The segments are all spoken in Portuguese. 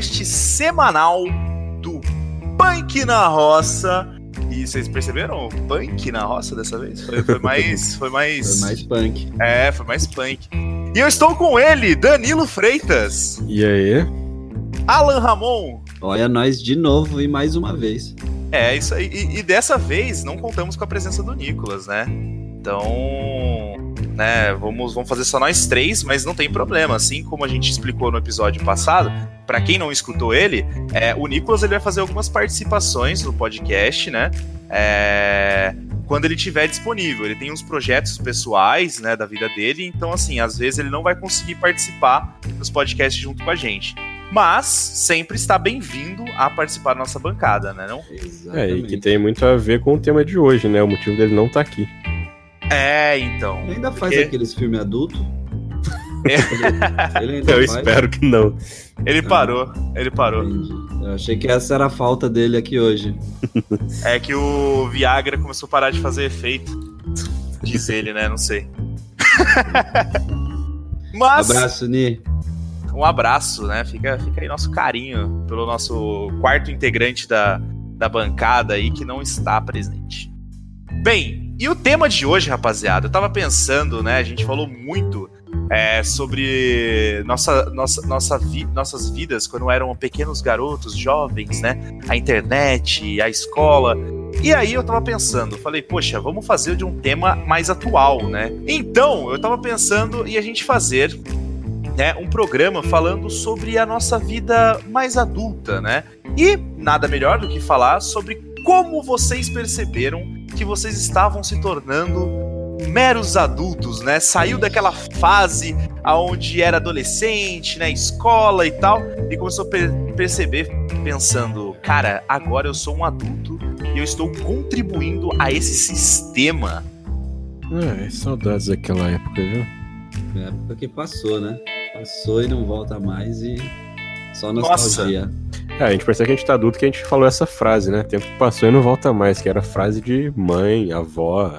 podcast semanal do Punk na Roça. E vocês perceberam? Punk na roça dessa vez? Foi, foi mais. Foi mais. Foi mais punk. É, foi mais punk. E eu estou com ele, Danilo Freitas. E aí? Alan Ramon. Olha nós de novo e mais uma vez. É, isso aí. E, e dessa vez não contamos com a presença do Nicolas, né? Então, né, vamos, vamos fazer só nós três, mas não tem problema. Assim como a gente explicou no episódio passado, para quem não escutou ele, é, o Nicolas ele vai fazer algumas participações no podcast, né? É, quando ele tiver disponível. Ele tem uns projetos pessoais, né, da vida dele, então assim, às vezes ele não vai conseguir participar dos podcasts junto com a gente. Mas sempre está bem-vindo a participar da nossa bancada, né, não? É, e que tem muito a ver com o tema de hoje, né? O motivo dele não estar tá aqui. É, então. Ele ainda faz porque... aqueles filmes adultos? É. Ele, Eu faz? espero que não. Ele parou, ele parou. Eu achei que essa era a falta dele aqui hoje. É que o Viagra começou a parar de fazer efeito. Diz ele, né? Não sei. Mas. Abraço, Ni. Um abraço, né? Fica, fica aí nosso carinho pelo nosso quarto integrante da, da bancada aí que não está presente. Bem, e o tema de hoje, rapaziada, eu tava pensando, né? A gente falou muito é, sobre nossa, nossa, nossa vi, nossas vidas quando eram pequenos garotos, jovens, né? A internet, a escola. E aí eu tava pensando, falei, poxa, vamos fazer de um tema mais atual, né? Então, eu tava pensando em a gente fazer né, um programa falando sobre a nossa vida mais adulta, né? E nada melhor do que falar sobre como vocês perceberam que vocês estavam se tornando meros adultos, né? Saiu daquela fase aonde era adolescente, né, escola e tal, e começou a per perceber pensando, cara, agora eu sou um adulto e eu estou contribuindo a esse sistema. É, saudades daquela época, viu? É época que passou, né? Passou e não volta mais e só nostalgia. Nossa. É, a gente percebe que a gente tá adulto que a gente falou essa frase, né? Tempo que passou e não volta mais, que era frase de mãe, avó.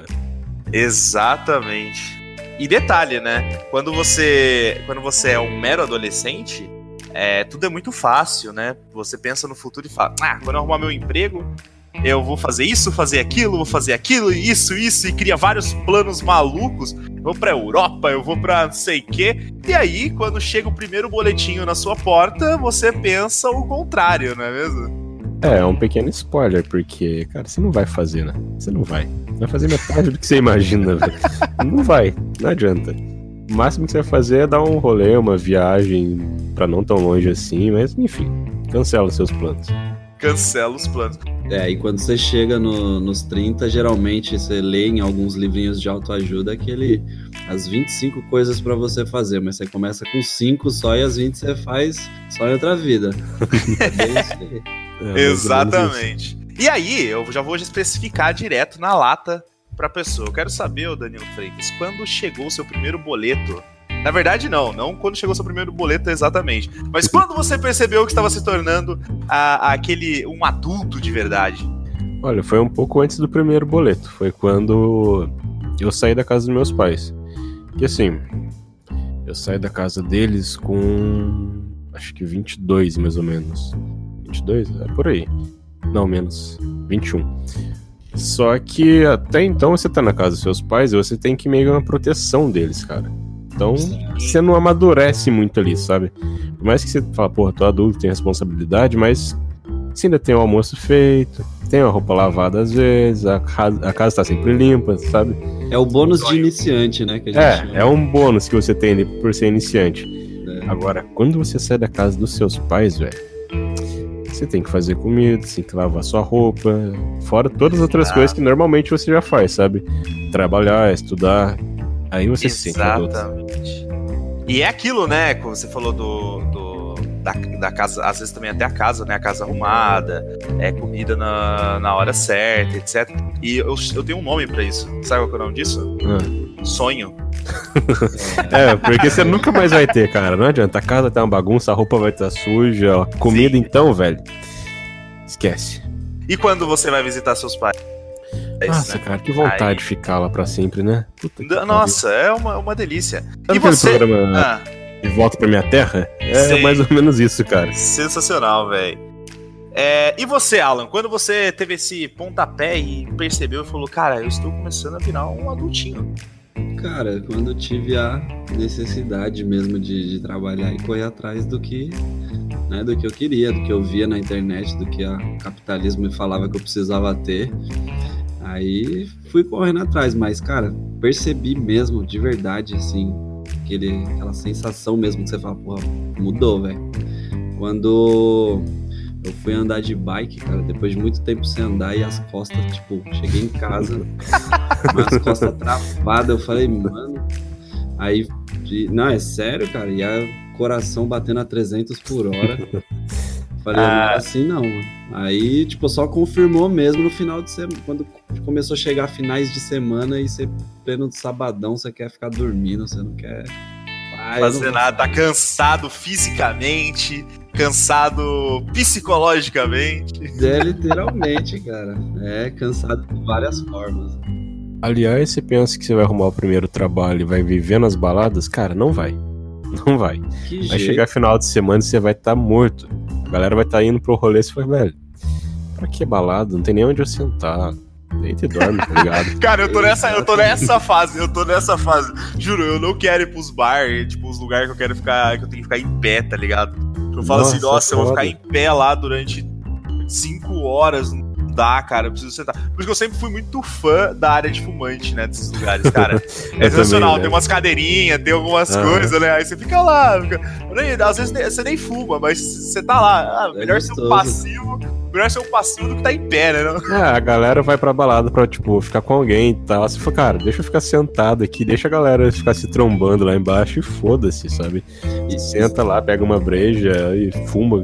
Exatamente. E detalhe, né? Quando você, quando você é um mero adolescente, é, tudo é muito fácil, né? Você pensa no futuro e fala: ah, quando eu arrumar meu emprego, eu vou fazer isso, fazer aquilo, vou fazer aquilo, isso, isso, e cria vários planos malucos. Eu vou pra Europa, eu vou pra não sei o quê. E aí, quando chega o primeiro boletinho na sua porta, você pensa o contrário, não é mesmo? É, é um pequeno spoiler, porque, cara, você não vai fazer, né? Você não vai. Vai fazer metade do que você imagina, velho. Não vai, não adianta. O máximo que você vai fazer é dar um rolê, uma viagem para não tão longe assim, mas enfim, cancela os seus planos. Cancela os planos. É, e quando você chega no, nos 30, geralmente você lê em alguns livrinhos de autoajuda aquele as 25 coisas para você fazer, mas você começa com 5 só e as 20 você faz só em outra vida. é, Exatamente. E aí, eu já vou especificar direto na lata pra pessoa. Eu quero saber, ô Danilo Freitas, quando chegou o seu primeiro boleto na verdade, não. Não quando chegou seu primeiro boleto exatamente. Mas quando você percebeu que estava se tornando a, a aquele um adulto de verdade? Olha, foi um pouco antes do primeiro boleto. Foi quando eu saí da casa dos meus pais. Que assim, eu saí da casa deles com acho que 22 mais ou menos. 22? É por aí. Não, menos. 21. Só que até então você tá na casa dos seus pais e você tem que meio uma proteção deles, cara. Então, você não amadurece muito ali, sabe? Por mais que você fala, porra, tô adulto, tenho responsabilidade, mas você ainda tem o almoço feito, tem a roupa lavada às vezes, a casa, a casa tá sempre limpa, sabe? É o bônus de iniciante, né? é, é um bônus que você tem por ser iniciante. É. Agora, quando você sai da casa dos seus pais, velho, você tem que fazer comida, você tem que lavar sua roupa, fora todas as outras coisas que normalmente você já faz, sabe? Trabalhar, estudar, Aí você Exatamente. se sente E é aquilo, né? Como você falou do, do da, da, casa, às vezes também até a casa, né? A casa arrumada, é comida na, na hora certa, etc. E eu, eu tenho um nome para isso. Sabe qual é o nome disso? Ah. Sonho. é, porque você nunca mais vai ter, cara. Não adianta. A casa tá uma bagunça, a roupa vai estar tá suja. Comida, Sim. então, velho. Esquece. E quando você vai visitar seus pais? Nossa, né? cara, que vontade Aí- de ficar lá pra sempre, né? Nossa, é uma, uma delícia. E Sabe aquele você. programa Ah, De Volta pra Minha Terra? É Sei. mais ou menos isso, cara. sensacional, velho. É, e você, Alan, quando você teve esse pontapé e percebeu e falou, cara, eu estou começando a virar um adultinho. Cara, quando eu tive a necessidade mesmo de, de trabalhar e correr atrás do que, né, do que eu queria, do que eu via na internet, do que o capitalismo me falava que eu precisava ter. Aí fui correndo atrás, mas, cara, percebi mesmo, de verdade, assim, aquele, aquela sensação mesmo que você fala, porra, mudou, velho. Quando eu fui andar de bike, cara, depois de muito tempo sem andar e as costas, tipo, cheguei em casa, as costas travadas, eu falei, mano. Aí, de- não, é sério, cara, e a coração batendo a 300 por hora. Falei, não Ah. é assim não, mano. Aí, tipo, só confirmou mesmo no final de semana, quando começou a chegar finais de semana e você, pleno de sabadão, você quer ficar dormindo, você não quer. Ah, não Fazer vou- nada, tá cansado fisicamente, cansado psicologicamente. É, literalmente, cara. É, cansado de várias formas. Aliás, você pensa que você vai arrumar o primeiro trabalho e vai viver nas baladas? Cara, não vai. Não vai. Que Vai jeito. chegar final de semana e você vai estar morto. A galera vai estar indo pro rolê e você fala, velho, pra que balada? Não tem nem onde eu sentar. Deita e dorme, tá ligado? Cara, eu tô nessa, eu tô nessa fase, eu tô nessa fase. Juro, eu não quero ir pros bar, tipo, os lugares que eu quero ficar, que eu tenho que ficar em pé, tá ligado? Eu falo assim, Nossa, nossa, eu vou ficar em pé lá durante cinco horas, dá, cara, eu preciso sentar. Por isso que eu sempre fui muito fã da área de fumante, né, desses lugares, cara. É Eu sensacional, né? tem umas cadeirinhas, tem algumas Aham. coisas, né? Aí você fica lá. Fica... às vezes você nem fuma, mas você tá lá. Ah, É melhor ser um passivo. Melhor ser um passivo do que tá em pé, né? não? É, a galera vai pra balada pra, tipo, ficar com alguém e tal. Você fala, cara, deixa eu ficar sentado aqui, deixa a galera ficar se trombando lá embaixo e foda-se, sabe? E Senta lá, pega uma breja e fuma.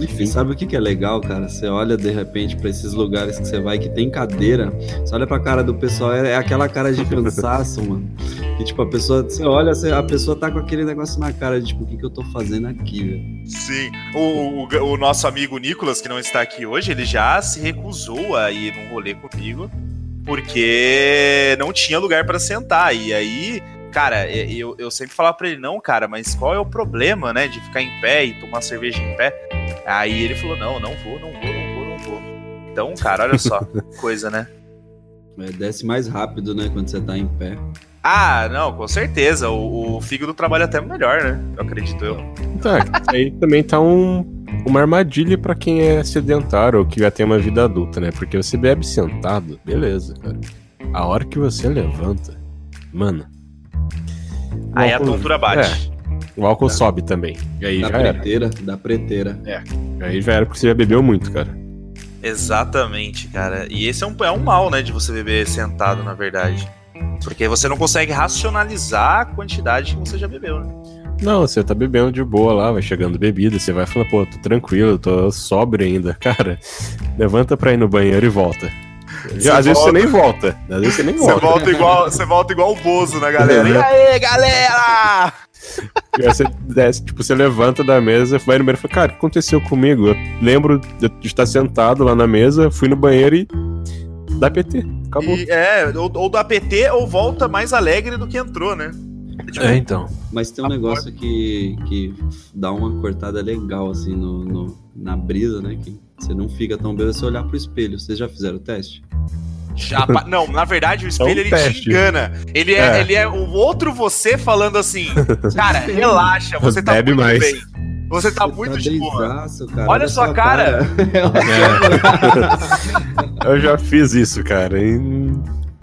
Enfim, sabe o que, que é legal, cara? Você olha de repente pra esses lugares que você vai que tem cadeira, você olha pra cara do pessoal, é, é aquela cara de cansaço, mano. Que tipo, a pessoa, você olha, a pessoa tá com aquele negócio na cara de tipo, o que, que eu tô fazendo aqui, velho? Sim. O, o, o nosso amigo Nicolas, que não está aqui hoje, ele já se recusou a ir num rolê comigo porque não tinha lugar pra sentar. E aí, cara, eu, eu sempre falava pra ele, não, cara, mas qual é o problema, né, de ficar em pé e tomar cerveja em pé? Aí ele falou, não, não vou, não vou, não vou, não vou. Então, cara, olha só, coisa, né? É, desce mais rápido, né, quando você tá em pé. Ah, não, com certeza. O, o fígado trabalha até melhor, né? Eu acredito eu. Tá, aí também tá um, uma armadilha pra quem é sedentário ou que já tem uma vida adulta, né? Porque você bebe sentado, beleza, cara. A hora que você levanta, mano. Aí a álcool- tontura bate. É, o álcool sobe também. E aí da já era. preteira, da preteira. Aí já era porque você já bebeu muito, cara. Exatamente, cara. E esse é um, é um mal, né, de você beber sentado, na verdade. Porque você não consegue racionalizar a quantidade que você já bebeu, né? Não, você tá bebendo de boa lá, vai chegando bebida, você vai falando, pô, tô tranquilo, tô sóbrio ainda. Cara, levanta pra ir no banheiro e volta. Você às vezes você volta- nem volta. Às vezes você nem Você volta. volta igual, você volta igual o Bozo na galera. E aí, galera? E aí você desce, tipo, você levanta da mesa, vai no banheiro e fala, cara, o que aconteceu comigo? Eu lembro de de estar sentado lá na mesa, fui no banheiro e dá PT. Acabou. E, é, ou, ou dá PT ou volta mais alegre do que entrou, né? Tipo, É, então. Mas tem um negócio que, que dá uma cortada legal, assim, no, no- na brisa, né? Que você não fica tão bem se olhar pro espelho. Vocês já fizeram o teste? Já pa- Não, na verdade, o espelho ele te teste. engana. Ele é, É. ele é o outro você falando assim, cara, relaxa, você tá Bebe muito mais. bem. Você tá Você muito de boa. cara. Olha sua cara. Eu já fiz isso, cara. e-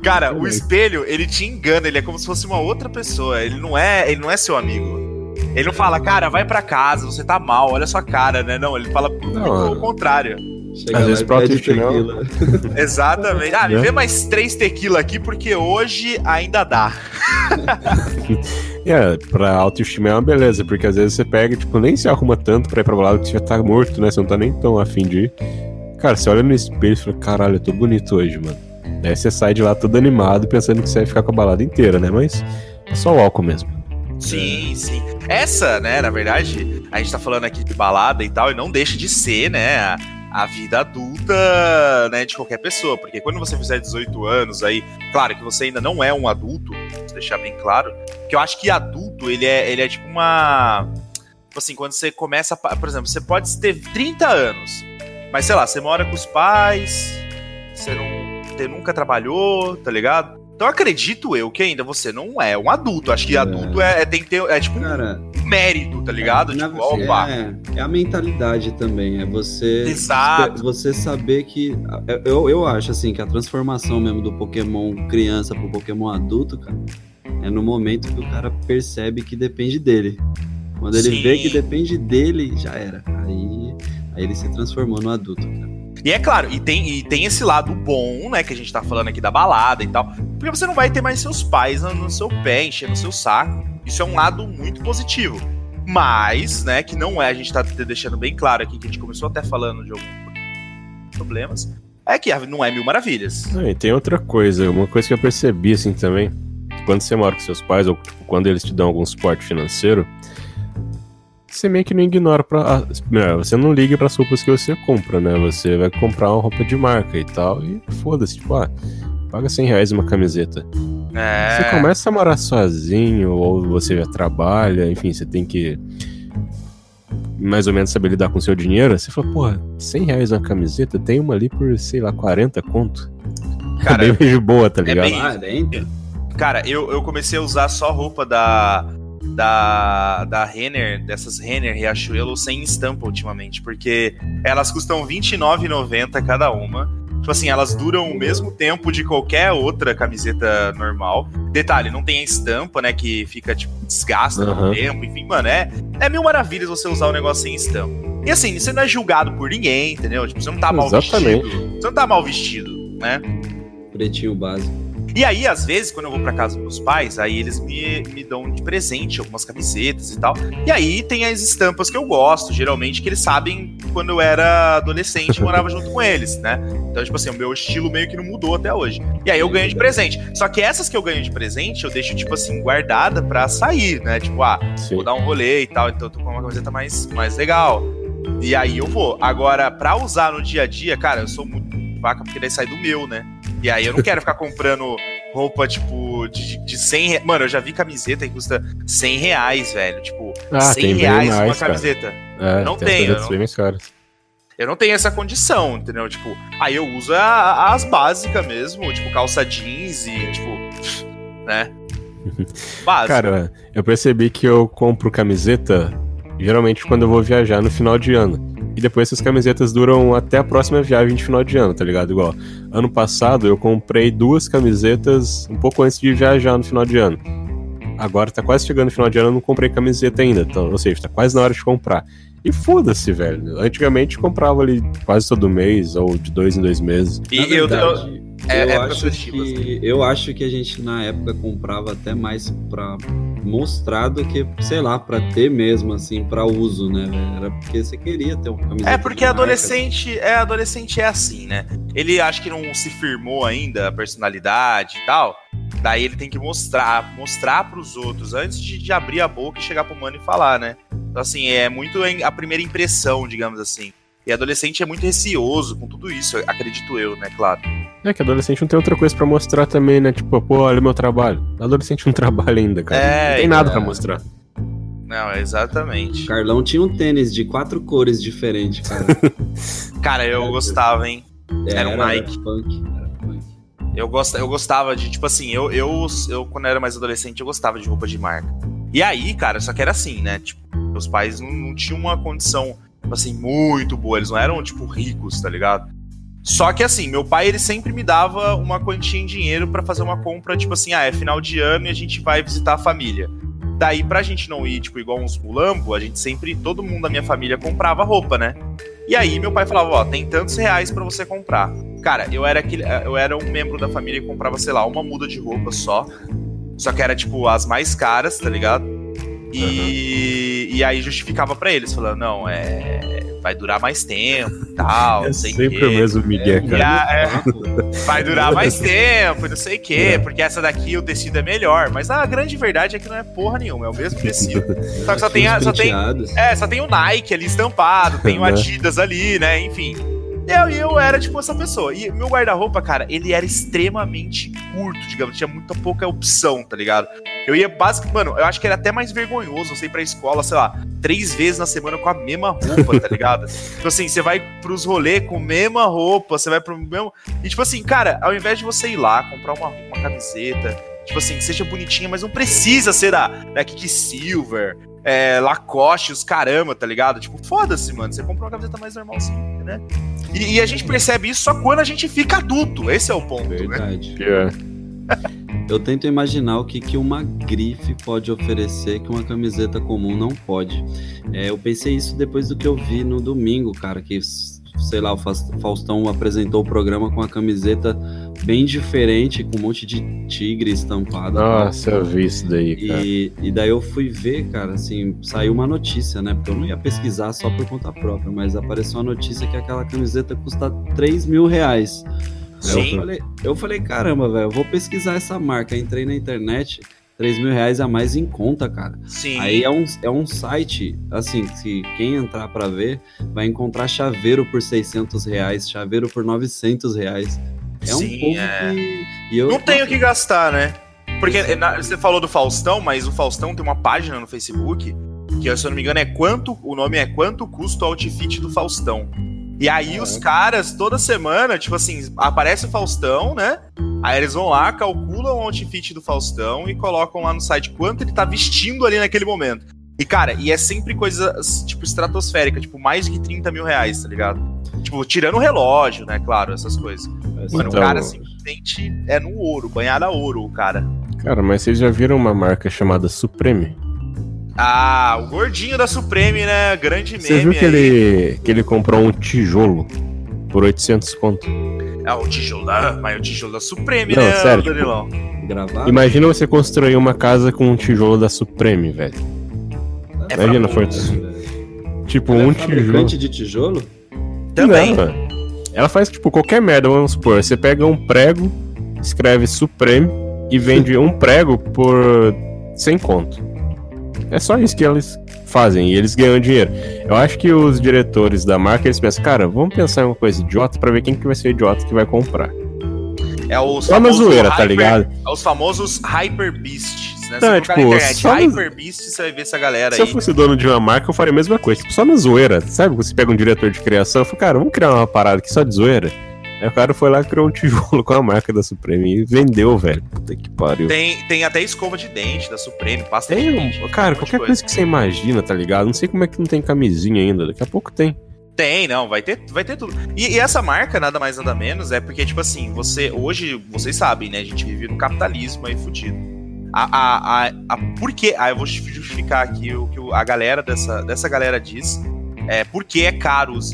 Cara, o espelho, ele te engana, ele é como se fosse uma outra pessoa. Ele não é, ele não é seu amigo. Ele não fala, cara, vai pra casa, você tá mal, olha sua cara, né? Não, ele fala muito Não, o contrário. Chega Às vezes pro pede autoestima- tequila. Exatamente. Ah, me Né? vê mais três tequila aqui, porque hoje ainda dá. É, pra autoestima é uma beleza, porque às vezes você pega, tipo, nem se arruma tanto pra ir pra balada que você já tá morto, né? Você não tá nem tão afim de ir. Cara, você olha no espelho e fala, caralho, eu tô bonito hoje, mano. Daí você sai de lá todo animado, pensando que você vai ficar com a balada inteira, né? Mas é só o álcool mesmo. Sim, sim. Essa, né, na verdade, a gente tá falando aqui de balada e tal, e não deixa de ser, né, a, a vida adulta, né, de qualquer pessoa. Porque quando você fizer 18 anos aí, claro que você ainda não é um adulto, vou deixar bem claro, que eu acho que adulto, ele é, ele é tipo uma. Tipo assim, quando você começa. Por exemplo, você pode ter 30 anos, mas sei lá, você mora com os pais, você não você nunca trabalhou, tá ligado? Então acredito eu que ainda você não é um adulto. Acho que é. adulto é, é, tem que ter. É tipo Cara, um mérito, tá ligado? É, tipo, opa. É, é, a mentalidade também. É você. Exato. Você saber que. Eu, eu acho assim que a transformação mesmo do Pokémon criança pro Pokémon adulto, cara, é no momento que o cara percebe que depende dele. Quando ele Sim. vê que depende dele, já era. Aí, aí ele se transformou no adulto, cara. E é claro, e tem, e tem esse lado bom, né, que a gente tá falando aqui da balada e tal. Porque você não vai ter mais seus pais no, seu pé, enchendo o seu saco. Isso é um lado muito positivo. Mas, né, que não é, a gente tá deixando bem claro aqui, que a gente começou até falando de alguns problemas, é que não é mil maravilhas. e tem outra coisa, uma coisa que eu percebi, assim, também, quando você mora com seus pais, ou tipo, quando eles te dão algum suporte financeiro, você meio que não ignora pra. Né, você não liga para as roupas que você compra, né? Você vai comprar uma roupa de marca e tal, e foda-se, tipo, ah, paga 100 reais uma camiseta. É... Você começa a morar sozinho, ou você já trabalha, enfim, você tem que mais ou menos saber lidar com o seu dinheiro. Você fala, porra, 100 reais uma camiseta, tem uma ali por, sei lá, 40 conto. Cara, é bem boa, tá ligado? É bem... Cara, eu, eu comecei a usar só roupa da da, da Renner, dessas Renner Riachuelo sem estampa ultimamente, porque elas custam R$29,90 cada uma. Tipo assim, elas duram o mesmo tempo de qualquer outra camiseta normal. Detalhe, não tem a estampa, né? Que fica, tipo, desgasta uhum. no tempo. Enfim, mano, é, é mil maravilhas você usar o negócio sem estampa. E assim, você não é julgado por ninguém, entendeu? Tipo, você não tá mal Exatamente. vestido. Você não tá mal vestido, né? Pretinho básico. E aí, às vezes, quando eu vou pra casa dos meus pais, aí eles me, me dão de presente algumas camisetas e tal. E aí tem as estampas que eu gosto, geralmente, que eles sabem quando eu era adolescente e morava junto com eles, né? Então, tipo assim, o meu estilo meio que não mudou até hoje. E aí eu ganho de presente. Só que essas que eu ganho de presente, eu deixo, tipo assim, guardada pra sair, né? Tipo, ah, Sim. vou dar um rolê e tal, então eu tô com uma camiseta mais, mais legal. E aí eu vou. Agora, pra usar no dia a dia, cara, eu sou muito vaca porque daí sai do meu, né? E aí eu não quero ficar comprando roupa, tipo, de, de 100 reais. Mano, eu já vi camiseta que custa 100 reais, velho. Tipo, ah, 100 reais mais, uma camiseta. É, não tem tenho. Eu não, eu não tenho essa condição, entendeu? Tipo, aí eu uso a, as básicas mesmo, tipo, calça jeans e, tipo, né? Básico. Cara, eu percebi que eu compro camiseta geralmente quando eu vou viajar no final de ano. E depois essas camisetas duram até a próxima viagem de final de ano, tá ligado? Igual, ano passado eu comprei duas camisetas um pouco antes de viajar no final de ano. Agora tá quase chegando no final de ano, eu não comprei camiseta ainda. Então, ou seja, tá quase na hora de comprar. E foda-se, velho. Antigamente comprava ali quase todo mês, ou de dois em dois meses. E verdade, eu, é, eu, é acho que, eu acho que a gente na época comprava até mais pra mostrar do que, sei lá, pra ter mesmo, assim, pra uso, né? Era porque você queria ter uma camiseta. É porque adolescente, marca. é, adolescente é assim, né? Ele acha que não se firmou ainda a personalidade e tal. Daí ele tem que mostrar, mostrar pros outros antes de, de abrir a boca e chegar pro mano e falar, né? Então, assim, é muito a primeira impressão, digamos assim. E adolescente é muito receoso com tudo isso, acredito eu, né, claro. É que adolescente não tem outra coisa para mostrar também, né? Tipo, pô, olha o meu trabalho. Adolescente não trabalha ainda, cara. É, não tem nada é... para mostrar. Não, exatamente. Carlão tinha um tênis de quatro cores diferentes, cara. cara, eu era, gostava, hein? Era, era um Nike. Era punk, era punk. Eu, gost, eu gostava de, tipo assim, eu, eu, eu, quando era mais adolescente, eu gostava de roupa de marca. E aí, cara, só que era assim, né? Tipo, meus pais não, não tinham uma condição assim, muito boa. Eles não eram, tipo, ricos, tá ligado? Só que assim, meu pai ele sempre me dava uma quantia em dinheiro para fazer uma compra, tipo assim, ah, é final de ano e a gente vai visitar a família. Daí, pra gente não ir, tipo, igual uns mulambo, a gente sempre, todo mundo da minha família comprava roupa, né? E aí meu pai falava, ó, tem tantos reais para você comprar. Cara, eu era aquele, eu era um membro da família que comprava, sei lá, uma muda de roupa só. Só que era, tipo, as mais caras, tá ligado? E, uhum. E aí justificava para eles, falando, não, é. Vai durar mais tempo e tal. É sempre o mesmo Miguel, é, cara. É, vai durar mais tempo, não sei o quê, é. porque essa daqui o tecido é melhor. Mas a grande verdade é que não é porra nenhuma, é o mesmo tecido. Só que só tem, só tem. É, só tem o Nike ali estampado, tem o Adidas ali, né? Enfim. Eu, eu era, tipo, essa pessoa. E meu guarda-roupa, cara, ele era extremamente curto, digamos. Tinha muita pouca opção, tá ligado? Eu ia basicamente. Mano, eu acho que era até mais vergonhoso você ir pra escola, sei lá, três vezes na semana com a mesma roupa, tá ligado? tipo assim, você vai pros rolês com a mesma roupa, você vai pro mesmo. E tipo assim, cara, ao invés de você ir lá, comprar uma, uma camiseta, tipo assim, que seja bonitinha, mas não precisa ser da, da Kiki Silver, é, Lacoste, os caramba, tá ligado? Tipo, foda-se, mano. Você compra uma camiseta mais normalzinha, né? E, e, a gente percebe isso só quando a gente fica adulto. Esse é o ponto, né? Verdade. Né? Eu tento imaginar o que, que uma grife pode oferecer que uma camiseta comum não pode. É, eu pensei isso depois do que eu vi no domingo, cara, que sei lá, o Faustão apresentou o programa com a camiseta bem diferente, com um monte de tigre estampado. Nossa, eu vi isso daí, cara. E, e daí eu fui ver, cara, assim, saiu uma notícia, né? Porque eu não ia pesquisar só por conta própria, mas apareceu uma notícia que aquela camiseta custa 3 mil reais. Eu falei, eu falei, caramba, velho, eu vou pesquisar essa marca. Entrei na internet, 3 mil reais a mais em conta, cara. Sim. Aí é um, é um site, assim, se quem entrar para ver, vai encontrar chaveiro por 600 reais, chaveiro por 900 reais. É um Sim, povo é... que... Eu... Não tem o que gastar, né? Porque você falou do Faustão, mas o Faustão tem uma página no Facebook que, se eu não me engano, é quanto. O nome é Quanto Custa o Outfit do Faustão. E aí os caras, toda semana, tipo assim, aparece o Faustão, né? Aí eles vão lá, calculam o outfit do Faustão e colocam lá no site quanto ele tá vestindo ali naquele momento. E, cara, e é sempre coisa, tipo, estratosférica, tipo, mais de 30 mil reais, tá ligado? Tipo, tirando o relógio, né? Claro, essas coisas. Mano, então... o cara simplesmente é no ouro, banhado a ouro, o cara. Cara, mas vocês já viram uma marca chamada Supreme? Ah, o gordinho da Supreme, né? Grande meme. Você viu que ele, que ele comprou um tijolo por 800 conto? É o tijolo da, mas é o tijolo da Supreme, Não, né, sério, Danilão? Tipo, Imagina você construir uma casa com um tijolo da Supreme, velho. É Imagina, Fortes. Tipo, Ela é um é tijolo. de tijolo? Também. Não, ela faz, tipo, qualquer merda, vamos supor. Você pega um prego, escreve Supreme e vende um prego por 100 conto. É só isso que eles fazem e eles ganham dinheiro. Eu acho que os diretores da marca eles pensam, cara, vamos pensar em uma coisa idiota para ver quem que vai ser o idiota que vai comprar. É os só na zoeira, tá hyper, tá ligado? É os famosos Hyper Beasts, né? É, tipo, internet, Hyper Beasts, você vai ver essa galera Se aí. eu fosse dono de uma marca, eu faria a mesma coisa. Tipo, só na zoeira. Sabe você pega um diretor de criação e fala, cara, vamos criar uma parada aqui só de zoeira? O cara foi lá criou um tijolo com a marca da Supreme e vendeu, velho. Puta que pariu. Tem, tem até escova de dente da Supreme, pasta tem, de dente. Cara, qualquer coisa. coisa que você imagina, tá ligado? Não sei como é que não tem camisinha ainda. Daqui a pouco tem. Tem, não, vai ter, vai ter tudo. E, e, essa marca, nada mais nada menos, é porque, tipo assim, você. Hoje, vocês sabem, né? A gente vive no capitalismo aí fudido. A, a, a, a, por quê? Ah, eu vou justificar aqui o que a galera dessa, dessa galera diz. É, por que é caro os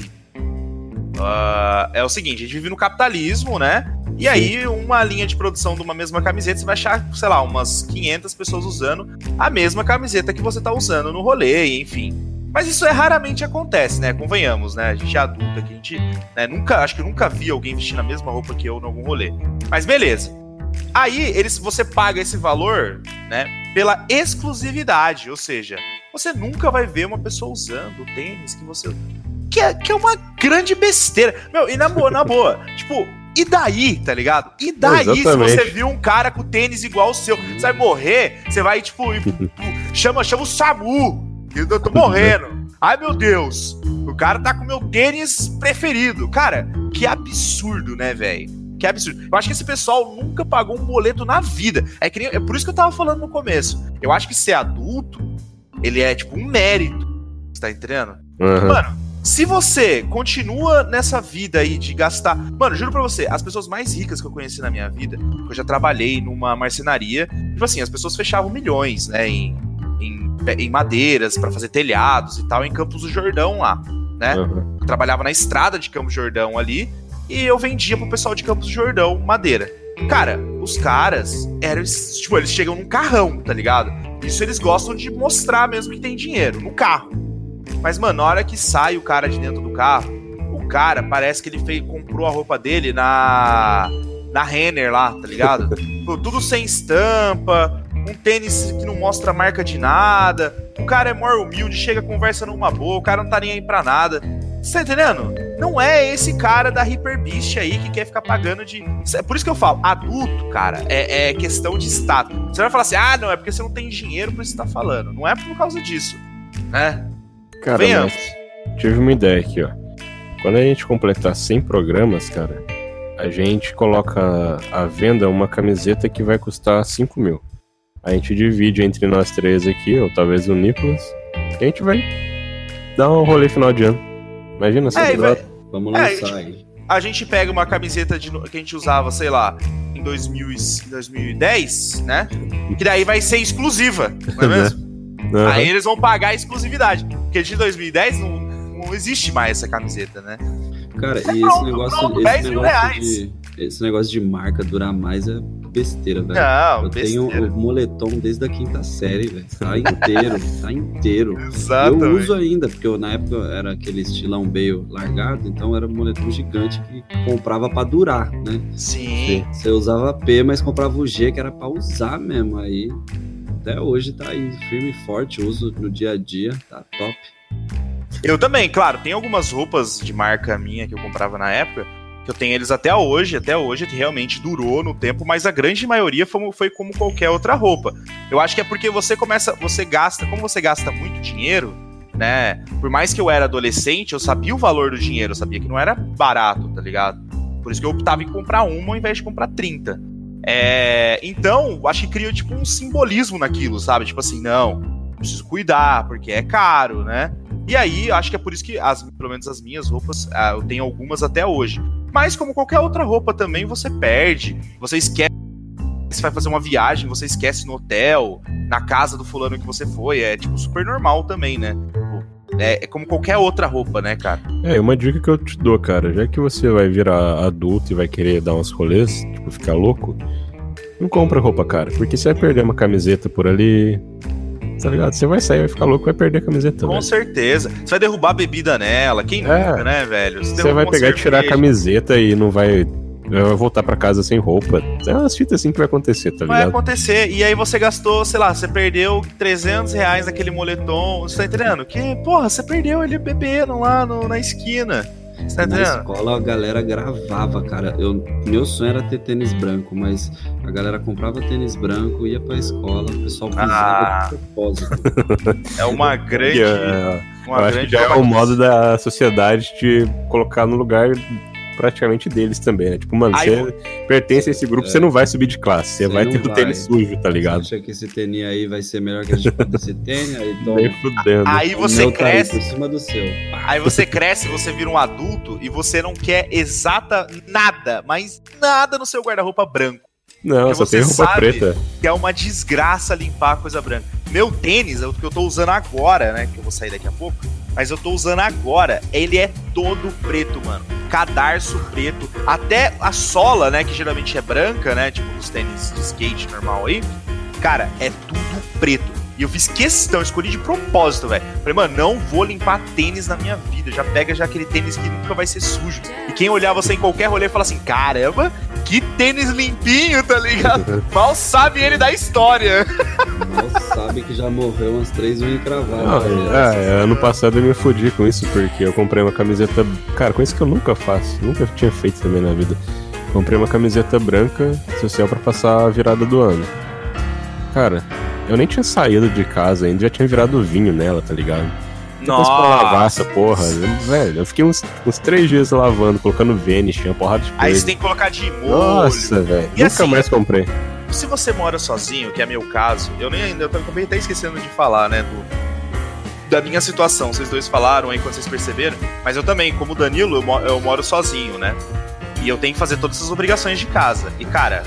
Uh, é o seguinte, a gente vive no capitalismo, né? E aí, uma linha de produção de uma mesma camiseta, você vai achar, sei lá, umas 500 pessoas usando a mesma camiseta que você tá usando no rolê, enfim. Mas isso é raramente acontece, né? Convenhamos, né? A gente é adulto aqui, a gente né, nunca, acho que nunca vi alguém vestindo a mesma roupa que eu em algum rolê. Mas beleza. Aí, eles, você paga esse valor, né, pela exclusividade, ou seja, você nunca vai ver uma pessoa usando o tênis que você que é, que é uma grande besteira. Meu, e na boa, na boa, tipo, e daí, tá ligado? E daí, Exatamente. se você viu um cara com tênis igual o seu, você vai morrer, você vai, tipo, chama, chama o SAMU. Eu tô morrendo. Ai, meu Deus. O cara tá com meu tênis preferido. Cara, que absurdo, né, velho? Que absurdo. Eu acho que esse pessoal nunca pagou um boleto na vida. É, que nem, é por isso que eu tava falando no começo. Eu acho que ser adulto, ele é, tipo, um mérito. Você tá entendendo? Uhum. Mano, se você continua nessa vida aí de gastar. Mano, juro pra você, as pessoas mais ricas que eu conheci na minha vida, eu já trabalhei numa marcenaria, tipo assim, as pessoas fechavam milhões, né, em, em, em madeiras para fazer telhados e tal, em Campos do Jordão lá, né? Uhum. Eu trabalhava na estrada de Campos do Jordão ali e eu vendia pro pessoal de Campos do Jordão madeira. Cara, os caras eram. Tipo, eles chegam num carrão, tá ligado? Isso eles gostam de mostrar mesmo que tem dinheiro, no carro. Mas, mano, na hora que sai o cara de dentro do carro, o cara parece que ele fez, comprou a roupa dele na. na Renner lá, tá ligado? Tudo sem estampa, um tênis que não mostra marca de nada. O cara é maior humilde, chega, conversa numa boa, o cara não tá nem aí pra nada. Você tá entendendo? não é esse cara da Hyper Beast aí que quer ficar pagando de. É por isso que eu falo, adulto, cara, é, é questão de status. Você vai falar assim, ah, não, é porque você não tem dinheiro pra isso tá falando. Não é por causa disso, né? Cara, Venhamos. mas tive uma ideia aqui, ó. Quando a gente completar 100 programas, cara, a gente coloca à venda uma camiseta que vai custar 5 mil. A gente divide entre nós três aqui, ou talvez o Nicolas, e a gente vai dar um rolê final de ano. Imagina só. É, vai- Vamos É, lançar gente- aí. a gente pega uma camiseta de que a gente usava, sei lá, em 2000 e- 2010, né? Que daí vai ser exclusiva, não é mesmo? Aham. Aí eles vão pagar a exclusividade. Porque de 2010 não, não existe mais essa camiseta, né? Cara, e esse pronto, negócio, pronto, esse 10 mil negócio reais. de. Esse negócio de marca durar mais é besteira, velho. Não, Eu tenho besteira. o moletom desde a quinta série, velho. Tá inteiro, tá inteiro. Eu Exatamente. uso ainda, porque eu, na época era aquele estilão meio largado, então era um moletom gigante que comprava pra durar, né? Sim. Você usava P, mas comprava o G, que era pra usar mesmo. Aí até hoje tá aí, firme e forte, uso no dia a dia, tá top. Eu também, claro, tem algumas roupas de marca minha que eu comprava na época, que eu tenho eles até hoje, até hoje realmente durou no tempo, mas a grande maioria foi, foi como qualquer outra roupa. Eu acho que é porque você começa, você gasta, como você gasta muito dinheiro, né? Por mais que eu era adolescente, eu sabia o valor do dinheiro, eu sabia que não era barato, tá ligado? Por isso que eu optava em comprar uma ao invés de comprar 30. É, então, acho que cria tipo um simbolismo naquilo, sabe? Tipo assim, não, preciso cuidar, porque é caro, né? E aí, acho que é por isso que, as, pelo menos as minhas roupas, ah, eu tenho algumas até hoje. Mas como qualquer outra roupa também, você perde, você esquece, você vai fazer uma viagem, você esquece no hotel, na casa do fulano que você foi, é tipo super normal também, né? É, é como qualquer outra roupa, né, cara? É, uma dica que eu te dou, cara, já que você vai virar adulto e vai querer dar uns rolês, tipo, ficar louco, não compra roupa cara, porque você vai perder uma camiseta por ali, tá ligado? Você vai sair, vai ficar louco, vai perder a camiseta, Com velho. certeza. Você vai derrubar bebida nela, quem É. nunca, né, velho? Você derruba vai pegar e tirar a camiseta e não vai, vai voltar pra casa sem roupa. É umas fitas assim que vai acontecer, tá Vai ligado? acontecer. E aí você gastou, sei lá, você perdeu 300 reais naquele moletom. Você tá entendendo? Que, porra, você perdeu ele bebendo lá no- na esquina. Você tá Na entendendo? escola a galera gravava, cara. Eu, meu sonho era ter tênis branco, mas a galera comprava tênis branco, ia pra escola, o pessoal pisava Ah. de propósito. É uma grande. É, Uma eu acho que já é o modo da sociedade te colocar no lugar praticamente deles também, né? Tipo, mano, Aí você pertence a esse grupo, É. você não vai subir de classe, você Você vai ter o vai. tênis sujo, tá ligado? Acha que esse tênis aí vai ser melhor que a gente pode esse tênis? Aí toma. Fudendo. Aí O você meu tá aí cresce. por cima do seu. Aí você cresce, você vira um adulto e você não quer exata nada, mas nada no seu guarda-roupa branco. Não, porque só você tem roupa sabe- preta. Que é uma desgraça limpar a coisa branca. Meu tênis, é o que eu tô usando agora, né? Que eu vou sair daqui a pouco. Mas eu tô usando agora. Ele é todo preto, mano. Cadarço preto. Até a sola, né? Que geralmente é branca, né? Tipo nos tênis de skate normal aí. Cara, é tudo preto. E eu fiz questão, escolhi de propósito, velho. Falei, mano, não vou limpar tênis na minha vida. Já pega já aquele tênis que nunca vai ser sujo. E quem olhar você em qualquer rolê fala assim: caramba, que tênis limpinho, tá ligado? Mal sabe ele da história. Mal sabe que já morreu umas três unhas cravadas. Não, velho. é, ano passado eu me fodi com isso, porque eu comprei uma camiseta. Cara, coisa que eu nunca faço, nunca tinha feito também na vida. Comprei uma camiseta branca social pra passar a virada do ano. Cara, eu nem tinha saído de casa ainda, já tinha virado vinho nela, tá ligado? Depois pra lavar essa porra, velho, eu fiquei uns, uns três dias lavando, colocando Vênus, tinha porrada de Aí coisa. você tem que colocar de molho. Nossa, velho, nunca assim, mais comprei. Se você mora sozinho, que é meu caso, eu nem ainda eu acabei até esquecendo de falar, né, do, da minha situação. Vocês dois falaram aí quando vocês perceberam, mas eu também, como o Danilo, eu, mo- eu moro sozinho, né? E eu tenho que fazer todas essas obrigações de casa. E cara,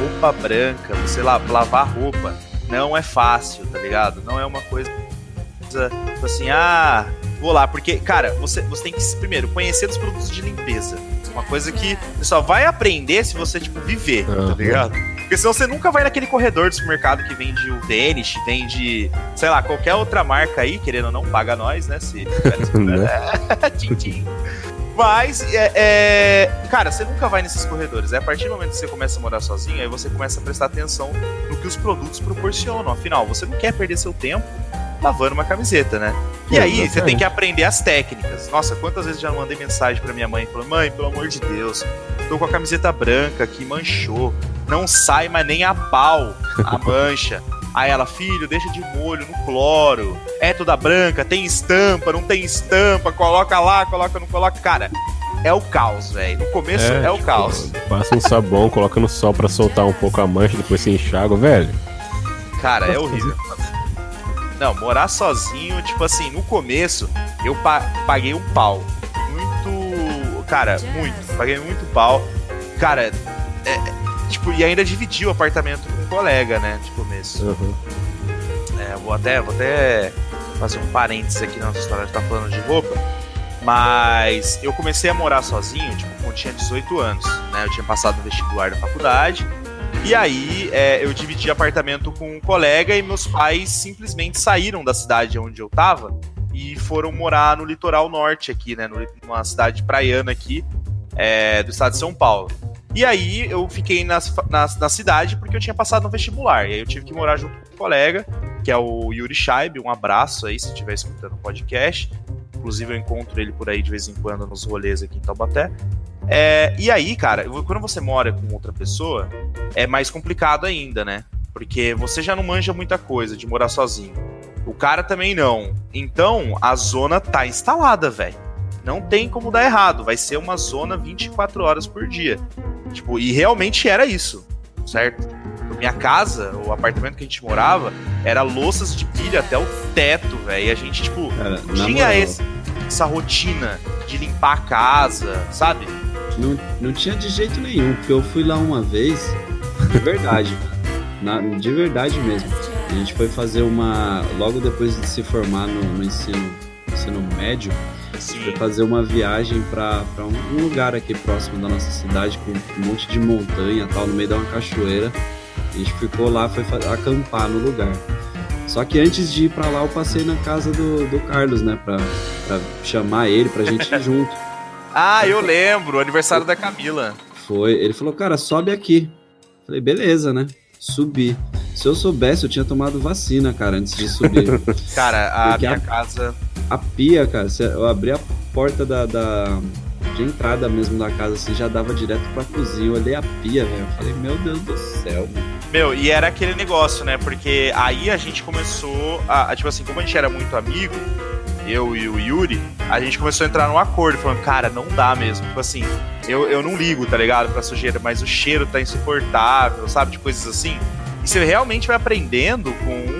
roupa branca, você lá, lavar roupa, não é fácil, tá ligado? Não é uma coisa tipo assim, ah, vou lá, porque, cara, você, você tem que, primeiro, conhecer os produtos de limpeza. Uma coisa que você só vai aprender se você, tipo, viver, tá ligado? Porque senão você nunca vai naquele corredor do supermercado que vende o Vanish, vende, sei lá, qualquer outra marca aí, querendo ou não, paga nós, né? Se Né? Tchim, tchim. Mas, é, é, cara, você nunca vai nesses corredores. É a partir do momento que você começa a morar sozinho, aí você começa a prestar atenção no que os produtos proporcionam. Afinal, você não quer perder seu tempo lavando uma camiseta, né? E aí, você tem que aprender as técnicas. Nossa, quantas vezes já mandei mensagem pra minha mãe falando: Mãe, pelo amor de Deus, tô com a camiseta branca aqui, manchou. Não sai, mas nem a pau a mancha. Aí ela, filho, deixa de molho no cloro. É toda branca, tem estampa, não tem estampa, coloca lá, coloca, não coloca. Cara, é o caos, velho. No começo é, é o tipo, caos. Passa um sabão, coloca no sol para soltar um pouco a mancha, depois você enxaga, velho. Cara, é horrível. Não, morar sozinho, tipo assim, no começo eu pa paguei um pau. Muito. Cara, muito. Paguei muito pau. Cara, é, é, tipo, e ainda dividi o apartamento com um colega, né? De começo. Uhum. É, vou até, vou até fazer um parênteses aqui na nossa história, tá falando de roupa. Mas eu comecei a morar sozinho, tipo, quando tinha 18 anos, né? Eu tinha passado no vestibular da faculdade. E aí é, eu dividi apartamento com um colega e meus pais simplesmente saíram da cidade onde eu tava e foram morar no litoral norte aqui, né? Numa cidade praiana aqui é, do estado de São Paulo. E aí eu fiquei na, na, na, cidade porque eu tinha passado no vestibular. E aí eu tive que morar junto com um colega, que é o Yuri Scheib. Um abraço aí se estiver escutando o podcast. Inclusive eu encontro ele por aí de vez em quando nos rolês aqui em Taubaté. É, e aí, cara, quando você mora com outra pessoa, é mais complicado ainda, né? Porque você já não manja muita coisa de morar sozinho. O cara também não. Então, a zona tá instalada, velho. Não tem como dar errado. Vai ser uma zona 24 horas por dia. Tipo, e realmente era isso, certo? Minha casa, o apartamento que a gente morava, era louças de pilha até o teto, velho. E a gente, tipo, cara, tinha esse, essa rotina de limpar a casa, sabe? Não, não tinha de jeito nenhum, porque eu fui lá uma vez, de verdade, na, de verdade mesmo. A gente foi fazer uma. Logo depois de se formar no, no ensino, ensino médio, Sim. fazer uma viagem para um, um lugar aqui próximo da nossa cidade, com um monte de montanha tal, no meio de uma cachoeira. A gente ficou lá, foi acampar no lugar. Só que antes de ir para lá, eu passei na casa do, do Carlos, né? Pra, pra chamar ele, pra gente ir junto. Ah, eu lembro, aniversário da Camila. Foi, ele falou, cara, sobe aqui. Falei, beleza, né? Subi. Se eu soubesse, eu tinha tomado vacina, cara, antes de subir. cara, a Porque minha a, casa. A pia, cara, eu abri a porta da, da, de entrada mesmo da casa, assim, já dava direto pra cozinha. Eu olhei a pia, velho. Eu falei, meu Deus do céu. Meu, e era aquele negócio, né? Porque aí a gente começou a. Tipo assim, como a gente era muito amigo, eu e o Yuri, a gente começou a entrar num acordo, falando, cara, não dá mesmo. Tipo assim, eu, eu não ligo, tá ligado? Pra sujeira, mas o cheiro tá insuportável, sabe? De coisas assim. E você realmente vai aprendendo com,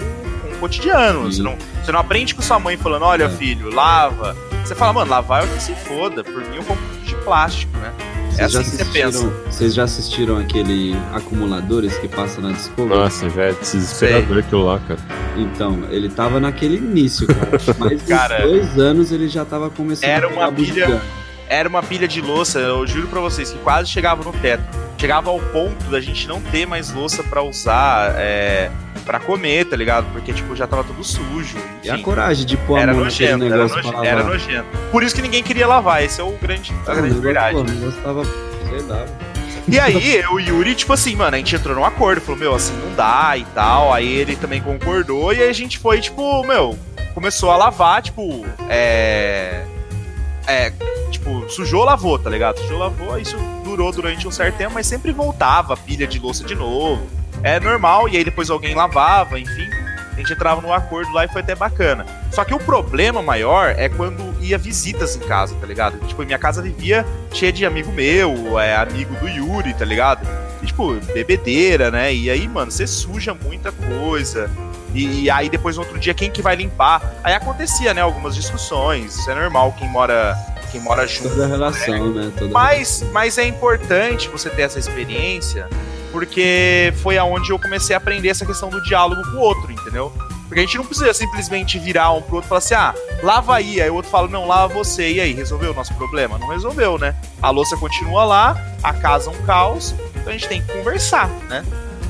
cotidiano. Você não, você não aprende com sua mãe falando, olha, é. filho, lava. Você fala, mano, lavar é o que se foda. Por mim, eu compro de plástico, né? É vocês, assim já assistiram, vocês já assistiram aquele Acumuladores que passa na Discovery? Nossa, já é desesperador aquilo lá, cara. Então, ele tava naquele início, cara. Mais de cara, dois anos ele já tava começando era uma pilha, Era uma pilha de louça, eu juro pra vocês, que quase chegava no teto. Chegava ao ponto da gente não ter mais louça para usar é, para comer, tá ligado? Porque, tipo, já tava tudo sujo. Enfim. E a coragem de pôr era a mão nojento, era, nojento, era nojento. Por isso que ninguém queria lavar, esse é o grande, a grande verdade. Pô, o negócio tava, sei lá, e aí, eu e o Yuri, tipo assim, mano, a gente entrou num acordo, falou, meu, assim não dá e tal. Aí ele também concordou, e aí a gente foi, tipo, meu, começou a lavar, tipo, é. É, tipo, sujou, lavou, tá ligado? Sujou, lavou, isso durou durante um certo tempo, mas sempre voltava pilha de louça de novo é normal, e aí depois alguém lavava, enfim. A gente entrava no acordo lá e foi até bacana. Só que o problema maior é quando ia visitas em casa, tá ligado? Tipo, minha casa vivia cheia de amigo meu, é, amigo do Yuri, tá ligado? E, tipo, bebedeira, né? E aí, mano, você suja muita coisa. E, e, aí depois no outro dia quem que vai limpar? Aí acontecia, né, algumas discussões. Isso é normal quem mora quem mora junto. Toda relação, né? Toda mas, mas é importante você ter essa experiência porque foi aonde eu comecei a aprender essa questão do diálogo com o outro, entendeu? Porque a gente não precisa simplesmente virar um pro outro e falar assim, ah, lava aí, aí o outro fala, não, lava você, e aí, resolveu o nosso problema? Não resolveu, né? A louça continua lá, a casa é um caos, então a gente tem que conversar, né?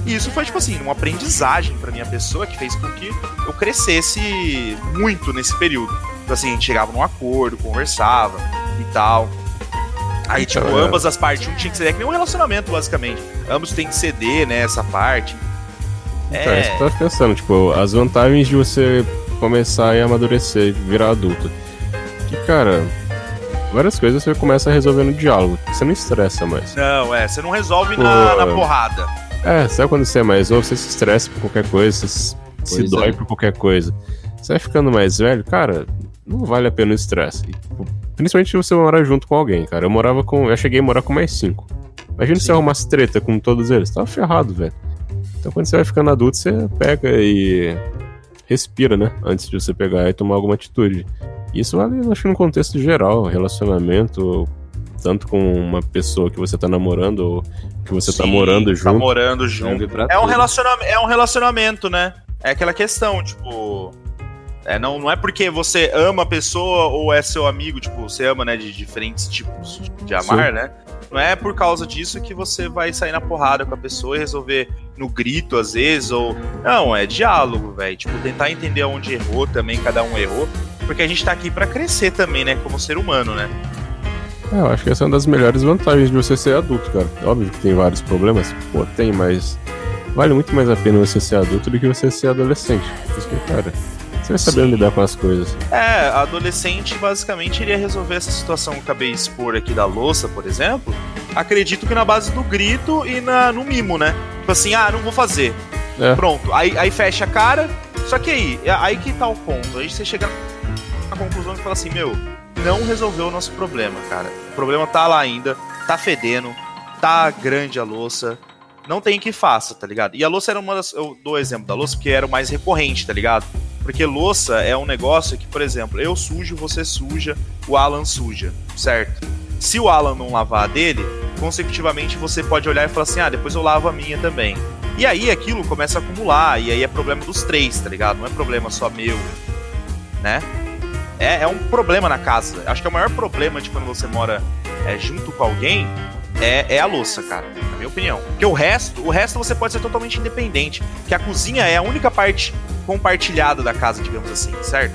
E isso foi, tipo assim, uma aprendizagem para minha pessoa que fez com que eu crescesse muito nesse período. Então, assim, a gente chegava num acordo, conversava e tal. Aí, tipo, é. ambas as partes, um tinha que ceder, é que nem um relacionamento, basicamente. Ambos têm que ceder, né, essa parte. Então, é isso que eu tava pensando, tipo, as vantagens de você começar a amadurecer, virar adulto. Que, cara, várias coisas você começa a resolver no diálogo. Você não estressa mais. Não, é, você não resolve na, na, porrada. É, sabe quando você é mais novo, você se estressa por qualquer coisa, você pois se dói é. por qualquer coisa. Você vai ficando mais velho, cara, não vale a pena o estresse. Tipo, principalmente se você morar junto com alguém, cara. Eu morava com. Eu cheguei a morar com mais cinco. Imagina Sim. se arrumasse treta com todos eles. Tava ferrado, velho. Então quando você vai ficando adulto, você pega e respira, né? Antes de você pegar e tomar alguma atitude. Isso vale, acho que no contexto geral, relacionamento, tanto com uma pessoa que você tá namorando ou que você tá Sim, tá morando junto. Tá morando junto. É um, relacionamento, é um relacionamento, né? É aquela questão, tipo. É, não, não é porque você ama a pessoa ou é seu amigo, tipo, você ama, né, de diferentes tipos de amar, Sim. né? Não é por causa disso que você vai sair na porrada com a pessoa e resolver no grito, às vezes, ou. Não, é diálogo, velho. Tipo, tentar entender onde errou também, cada um errou. Porque a gente tá aqui para crescer também, né? Como ser humano, né? É, eu acho que essa é uma das melhores vantagens de você ser adulto, cara. Óbvio que tem vários problemas. Pô, tem, mas. Vale muito mais a pena você ser adulto do que você ser adolescente. Porque, cara, você vai saber lidar com as coisas. É, adolescente basicamente iria resolver essa situação que eu acabei de expor aqui da louça, por exemplo. Acredito que na base do grito e na, no mimo, né? Tipo assim, ah, não vou fazer. É. Pronto. Aí, aí fecha a cara. Só que aí, é aí que tá o ponto. Aí você chega na conclusão e fala assim, meu, não resolveu o nosso problema, cara. O problema tá lá ainda, tá fedendo, tá grande a louça. Não tem que faça, tá ligado? E a louça era uma das. Eu dou o exemplo da louça porque era o mais recorrente, tá ligado? Porque louça é um negócio que, por exemplo, eu sujo, você suja, o Alan suja, certo? Se o Alan não lavar a dele, consecutivamente você pode olhar e falar assim: ah, depois eu lavo a minha também. E aí aquilo começa a acumular, e aí é problema dos três, tá ligado? Não é problema só meu, né? É, é um problema na casa. Acho que o maior problema de quando você mora é, junto com alguém é, é a louça, cara, na minha opinião. Porque o resto, o resto você pode ser totalmente independente. Que a cozinha é a única parte compartilhada da casa, digamos assim, certo?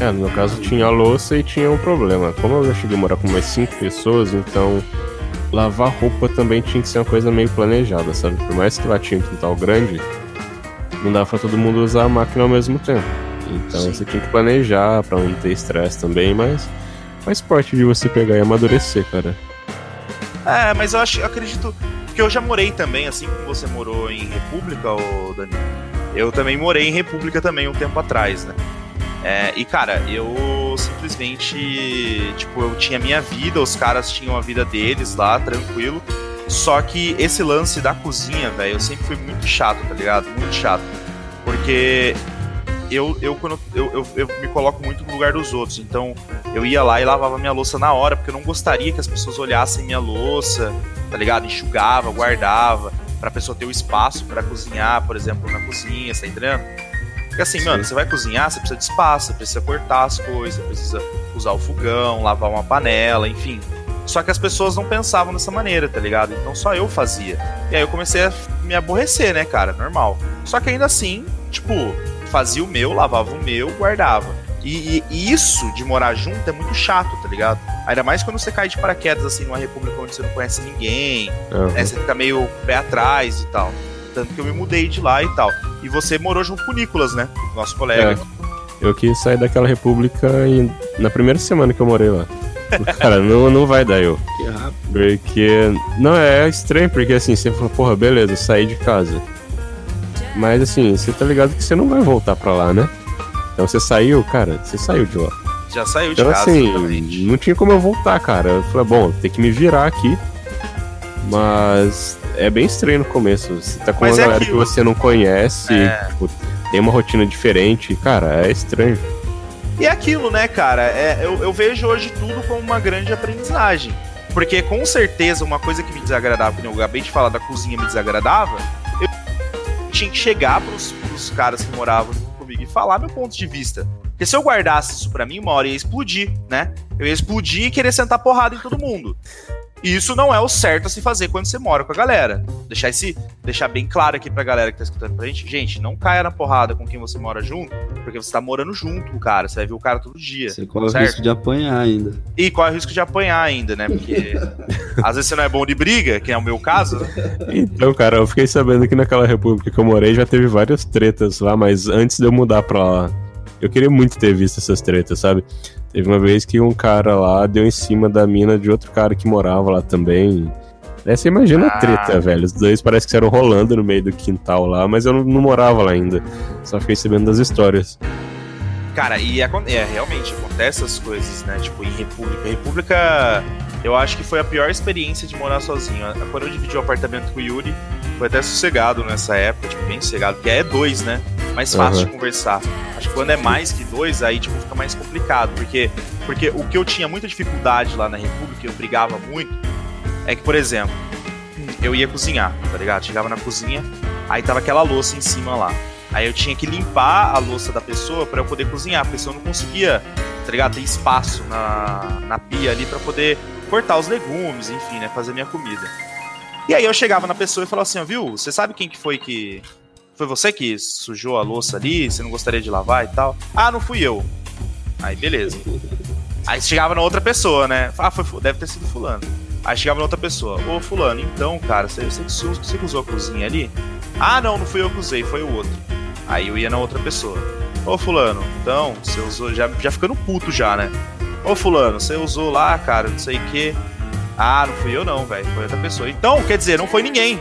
É, no meu caso tinha a louça e tinha um problema. Como eu já cheguei a morar com mais cinco pessoas, então lavar roupa também tinha que ser uma coisa meio planejada, sabe? Por mais que lá tinha um quintal grande, não dava pra todo mundo usar a máquina ao mesmo tempo. Então Sim. você tinha que planejar pra não ter estresse também, mas faz parte de você pegar e amadurecer, cara. É, mas eu acho, eu acredito. Porque eu já morei também, assim como você morou em República, ô Dani. Eu também morei em República também um tempo atrás, né? É, e cara, eu simplesmente, tipo, eu tinha minha vida, os caras tinham a vida deles lá, tranquilo. Só que esse lance da cozinha, velho, eu sempre fui muito chato, tá ligado? Muito chato. Porque eu, eu, quando, eu, eu, eu, me coloco muito no lugar dos outros. Então, eu ia lá e lavava minha louça na hora, porque eu não gostaria que as pessoas olhassem minha louça, tá ligado? Enxugava, guardava, pra pessoa ter o espaço para cozinhar, por exemplo, na cozinha, tá entendendo? Porque assim, Sim. mano, você vai cozinhar, você precisa de espaço, você precisa cortar as coisas, precisa usar o fogão, lavar uma panela, enfim. Só que as pessoas não pensavam dessa maneira, tá ligado? Então só eu fazia. E aí eu comecei a me aborrecer, né, cara? Normal. Só que ainda assim, tipo, fazia o meu, lavava o meu, guardava. E, e, isso de morar junto é muito chato, tá ligado? Ainda mais quando você cai de paraquedas assim numa república onde você não conhece ninguém, uhum. né? Você fica meio pé atrás e tal. Tanto que eu me mudei de lá e tal. E você morou junto com o Nicolas, né? Nosso colega. É. Eu quis sair daquela república e na primeira semana que eu morei lá. Cara, não, não vai dar eu. Que rápido. Porque. Não, é estranho, porque assim, você falou, porra, beleza, saí de casa. Mas assim, você tá ligado que você não vai voltar pra lá, né? Então você saiu, cara, você saiu de lá. Já saiu de então, casa. Assim, não tinha como eu voltar, cara. Eu falei, bom, tem que me virar aqui. Mas é bem estranho no começo. Você tá com Mas uma é galera aquilo. que você não conhece, é. tipo, tem uma rotina diferente. Cara, é estranho. E é aquilo, né, cara? É, eu, eu vejo hoje tudo como uma grande aprendizagem. Porque com certeza uma coisa que me desagradava, como eu acabei de falar da cozinha me desagradava, tinha que chegar pros, pros caras que moravam e falar meu ponto de vista. Porque se eu guardasse isso pra mim, uma hora ia explodir, né? Eu ia explodir e querer sentar porrada em todo mundo. E isso não é o certo a se fazer quando você mora com a galera. Deixar esse, deixar bem claro aqui pra galera que tá escutando pra gente, gente, não caia na porrada com quem você mora junto, porque você tá morando junto com o cara, você vai ver o cara todo dia. Você corre certo? o risco de apanhar ainda. E corre o risco de apanhar ainda, né? Porque às vezes você não é bom de briga, que é o meu caso, né? Então, cara, eu fiquei sabendo que naquela república que eu morei já teve várias tretas lá, mas antes de eu mudar pra lá. Eu queria muito ter visto essas tretas, sabe? Teve uma vez que um cara lá deu em cima da mina de outro cara que morava lá também. Aí você imagina a Ah. treta, velho. Os dois parece que eram rolando no meio do quintal lá, mas eu não, não morava lá ainda. Só fiquei sabendo das histórias. Cara, e acon- é, realmente acontece essas coisas, né? Tipo, em República. República, eu acho que foi a pior experiência de morar sozinho. Quando eu dividi o apartamento com o Yuri, foi até sossegado nessa época, tipo, bem sossegado, porque é dois, né? Mais fácil Aham. de conversar. Acho que quando é mais que dois, aí, tipo, fica mais complicado. Porque, porque o que eu tinha muita dificuldade lá na República, eu brigava muito, é que, por exemplo, eu ia cozinhar, tá ligado? Chegava na cozinha, aí tava aquela louça em cima lá. Aí eu tinha que limpar a louça da pessoa pra eu poder cozinhar, senão eu não conseguia, tá ligado? Ter espaço na, na pia ali pra poder cortar os legumes, enfim, né? Fazer minha comida. E aí eu chegava na pessoa e falava assim, ó, viu? Você sabe quem que foi que. Foi você que sujou a louça ali? Você não gostaria de lavar e tal? Ah, não fui eu. Aí, beleza. Aí chegava na outra pessoa, né? Ah, foi, deve ter sido fulano. Aí chegava na outra pessoa. Ô, fulano, então, cara, você, você, você usou a cozinha ali? Ah, não, não fui eu que usei, foi o outro. Aí eu ia na outra pessoa. Ô, fulano, então, você usou... Já, já ficando puto já, né? Ô, fulano, você usou lá, cara, não sei o quê. Ah, não fui eu não, velho. Foi outra pessoa. Então, quer dizer, não foi ninguém.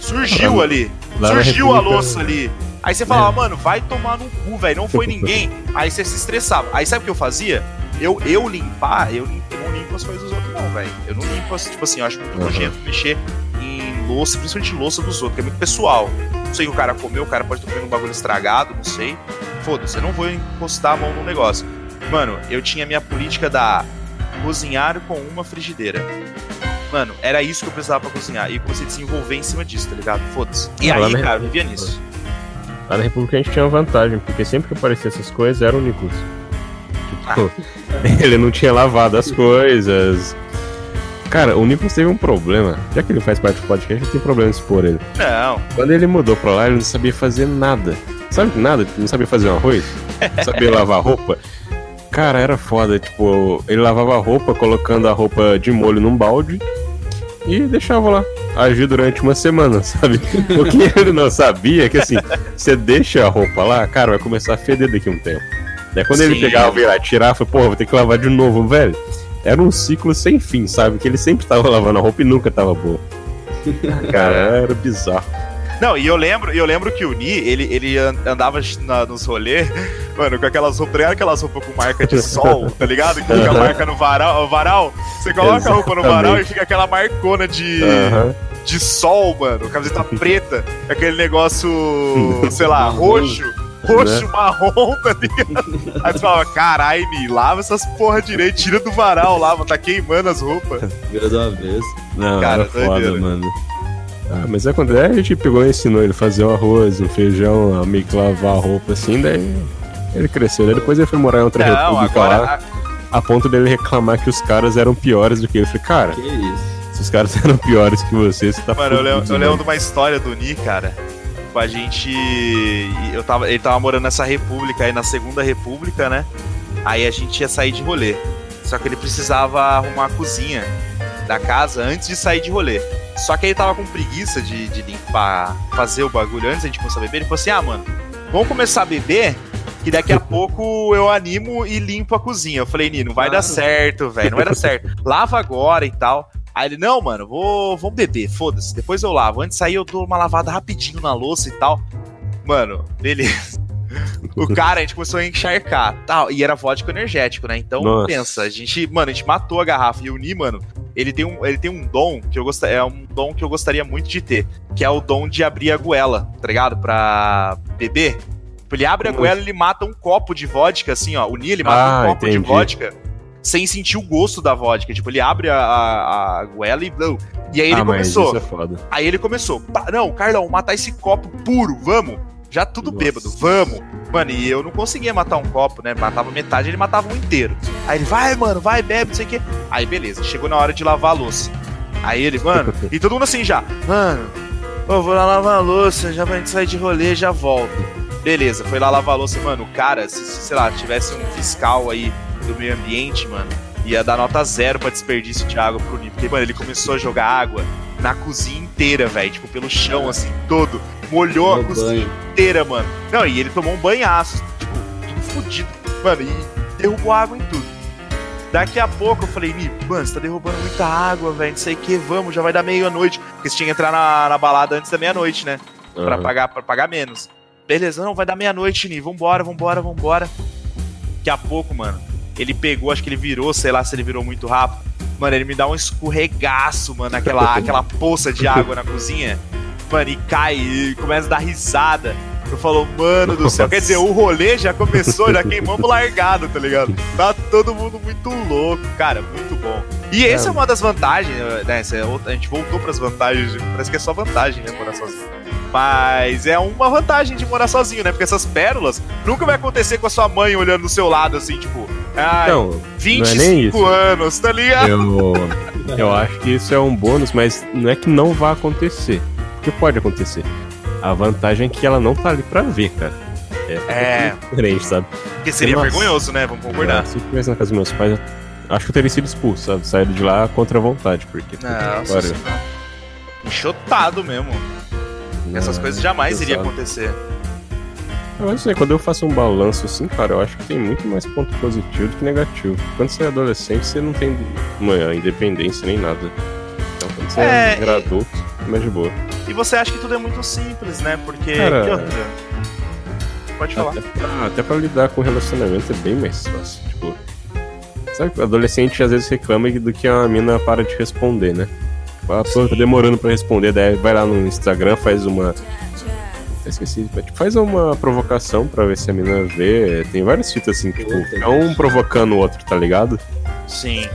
Surgiu ali. Lá Surgiu a louça ali. Aí você falava, mano, vai tomar no cu, velho. Não foi ninguém. Aí você se estressava. Aí sabe o que eu fazia? Eu, eu limpar, eu, lim- eu não limpo as coisas dos outros, não, velho. Eu não limpo, as, tipo assim, eu acho muito Aham. nojento mexer em louça, principalmente louça dos outros, que é muito pessoal. Não sei o que o cara comeu, o cara pode estar comendo um bagulho estragado, não sei. Foda-se, eu não vou encostar a mão no negócio. Mano, eu tinha minha política da cozinhar com uma frigideira. Mano, era isso que eu precisava pra cozinhar. E comecei a desenvolver em cima disso, tá ligado? Foda-se. E Ah, aí, cara, eu vivia nisso. Lá na República a gente tinha uma vantagem, porque sempre que aparecia essas coisas era o Nicolas. Tipo, ele não tinha lavado as coisas. Cara, o Nicolas teve um problema. Já que ele faz parte do podcast, eu tenho problema de expor ele. Não, Quando ele mudou pra lá, ele não sabia fazer nada. Sabe nada? Não sabia fazer um arroz? Não sabia lavar roupa. Cara, era foda. Tipo, ele lavava a roupa colocando a roupa de molho num balde e deixava lá. Agir durante uma semana, sabe? O que ele não sabia é que assim, você deixa a roupa lá, cara, vai começar a feder daqui a um tempo. Daí quando ele Sim. pegava e tirar, foi, porra, vou ter que lavar de novo, velho. Era um ciclo sem fim, sabe? Que ele sempre tava lavando a roupa e nunca tava boa. Cara, era bizarro. Não, e eu lembro, eu lembro que o Ni, ele, ele an- andava na- nos rolês, mano, com aquelas roupas, tá aquelas roupas com marca de sol, tá ligado? Que fica a marca no varal, varal. Você coloca a roupa no varal e Exatamente. fica aquela marcona de, Aham. de sol, mano. Camiseta preta, aquele negócio, sei lá, roxo. Roxo, Né? marrom, tá ligado? Aí você falava, carai, Ni, lava essas porra direito, tira do varal lá, mano, tá queimando as roupas. Vira de uma vez. Não, Cara, era foda, doideira. mano. Ah, mas acontece, a gente pegou e ensinou ele a fazer o arroz, o feijão, a meio que lavar a roupa assim, daí ele cresceu. Daí depois ele foi morar em outra Não, república lá, agora. a ponto dele reclamar que os caras eram piores do que ele. Eu falei, cara, Que isso? se os caras eram piores que você, você tá Mano, eu lembro, fudido, eu lembro mano. de uma história do Ni, cara. Com a gente. Eu tava, ele tava morando nessa república aí, na segunda república, né? Aí a gente ia sair de rolê. Só que ele precisava arrumar a cozinha da casa antes de sair de rolê. Só que ele tava com preguiça de, de limpar, fazer o bagulho antes da gente começar a beber. Ele falou assim: ah, mano, vamos começar a beber. Que daqui a pouco eu animo e limpo a cozinha. Eu falei, Ni, não vai dar certo, velho. Não vai dar certo. Lava agora e tal. Aí ele, não, mano, vou, vamos beber, foda-se. Depois eu lavo. Antes de sair, eu dou uma lavada rapidinho na louça e tal. Mano, beleza. O cara, a gente começou a encharcar. Tal, e era vodka energético, né? Então, Nossa. pensa, a gente, mano, a gente matou a garrafa. E o Ni, mano, ele tem um, ele tem um dom que eu gostaria. É um dom que eu gostaria muito de ter. Que é o dom de abrir a goela, tá ligado? Pra beber. Tipo, Ele abre a goela e ele mata um copo de vodka, assim, ó. O Ni, ele mata Ah, um copo de entendi. vodka sem sentir o gosto da vodka. Tipo, ele abre a, a, a goela e. não. E aí ele ah, mas começou. isso é foda. Aí ele começou. "Pá, Não, Carlão, matar esse copo puro, vamos. Já tudo Nossa. bêbado, vamos. Mano, e eu não conseguia matar um copo, né? Matava metade, ele matava um inteiro. Aí ele, vai, mano, vai, bebe, não sei o quê. Aí beleza, chegou na hora de lavar a louça. Aí ele, mano, e todo mundo assim já, mano, eu vou lá lavar a louça, já pra gente sair de rolê, já volto. Beleza, foi lá lavar a louça, mano, o cara, se, se, sei lá, tivesse um fiscal aí do meio ambiente, mano, ia dar nota zero pra desperdício de água pro Nico. Porque, mano, ele começou a jogar água na cozinha inteira, velho. Tipo, pelo chão, assim, todo. Molhou a No cozinha banho. inteira, mano. Não, e ele tomou um banhaço. Tipo, tudo fudido. Mano, e derrubou água em tudo. Daqui a pouco eu falei, Ni, mano, você tá derrubando muita água, velho, não sei o que, vamos, já vai dar meia-noite. Porque você tinha que entrar na, na balada antes da meia-noite, né? Pra, Aham. pagar, pra pagar menos. Beleza, não, vai dar meia-noite, Ni, vambora, vambora, vambora. Daqui a pouco, mano, ele pegou, acho que ele virou, sei lá se ele virou muito rápido. Mano, ele me dá um escorregaço, mano, aquela, aquela poça de água na cozinha. Mano, e cai, e começa a dar risada. Eu falo, mano do céu. Quer dizer, o rolê já começou, já queimamos largado, tá ligado? Tá todo mundo muito louco, cara, muito bom. E essa é uma das vantagens, né? essa é outra- A gente voltou pras vantagens, parece que é só vantagem, né? Morar sozinho. Mas é uma vantagem de morar sozinho, né? Porque essas pérolas nunca vai acontecer com a sua mãe olhando do seu lado, assim, tipo, Não, não é 25 nem isso. anos, tá ligado? Eu, eu acho que isso é um bônus, mas não é que não vai acontecer. Porque pode acontecer. A vantagem é que ela não tá ali pra ver, cara. É, É. diferente, sabe? Porque seria Nossa. vergonhoso, né? Vamos concordar. Se eu estivesse na casa dos meus pais, acho que eu teria sido expulso, sabe? Saído de lá contra a vontade, porque. puta que Nossa, pariu. senhora. Enxotado mesmo. Essas Não, coisas jamais iriam acontecer. Eu não sei, quando eu faço um balanço assim, cara, eu acho que tem muito mais ponto positivo do que negativo. Quando você é adolescente, você não tem uma independência nem nada. Então quando você É, é, e- adulto, é mais de boa. E você acha que tudo é muito simples, né? Porque. Cara? Pode falar. Até pra, até pra lidar com relacionamento é bem mais fácil. Tipo, sabe que o adolescente às vezes reclama do que a mina para de responder, né? Ah, pô, tá demorando pra responder, daí vai lá no Instagram, faz uma. Eu esqueci, tipo, faz uma provocação pra ver se a mina vê. Tem várias fitas assim, tipo, fica um provocando o outro, tá ligado? Sim.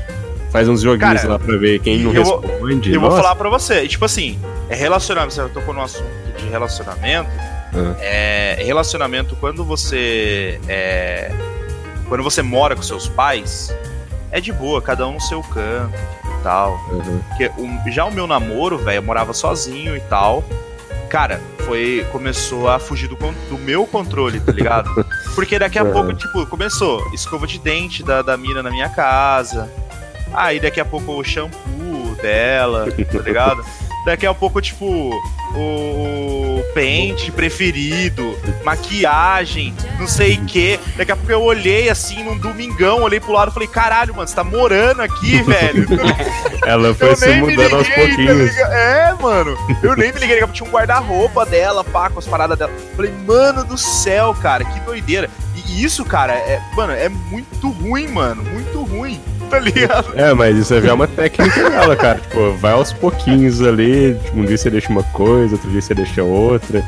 Faz uns joguinhos Cara, lá pra ver quem não eu vou- responde. Eu vou Nossa, falar pra você. Tipo assim, é relacionamento. Você tocou no assunto de relacionamento. Ah. É relacionamento quando você. É, quando você mora com seus pais, é de boa, cada um no seu canto e tal. Uhum. Porque o- já o meu namoro, velho, eu morava sozinho e tal. Cara, foi. Começou a fugir do, do meu controle, tá ligado? Porque daqui a Uhum. pouco, tipo, começou escova de dente da, da mina na minha casa. Aí daqui a pouco o shampoo dela, tá ligado? Daqui a pouco, tipo, o, o pente preferido, maquiagem, não sei o que. Daqui a pouco eu olhei assim num domingão, olhei pro lado e falei, caralho, mano, você tá morando aqui, velho. Ela foi se mudando aos tá pouquinhos. ligado? é, mano. Eu nem me liguei, daqui a pouco tinha um guarda-roupa dela, pá, com as paradas dela. Falei, mano do céu, cara, que doideira. E isso, cara, é, mano, é muito ruim, mano. Muito ruim, tá ligado? É, mas isso já é uma técnica dela, cara. Tipo, vai aos pouquinhos ali. Tipo, um dia você deixa uma coisa, outro dia você deixa outra.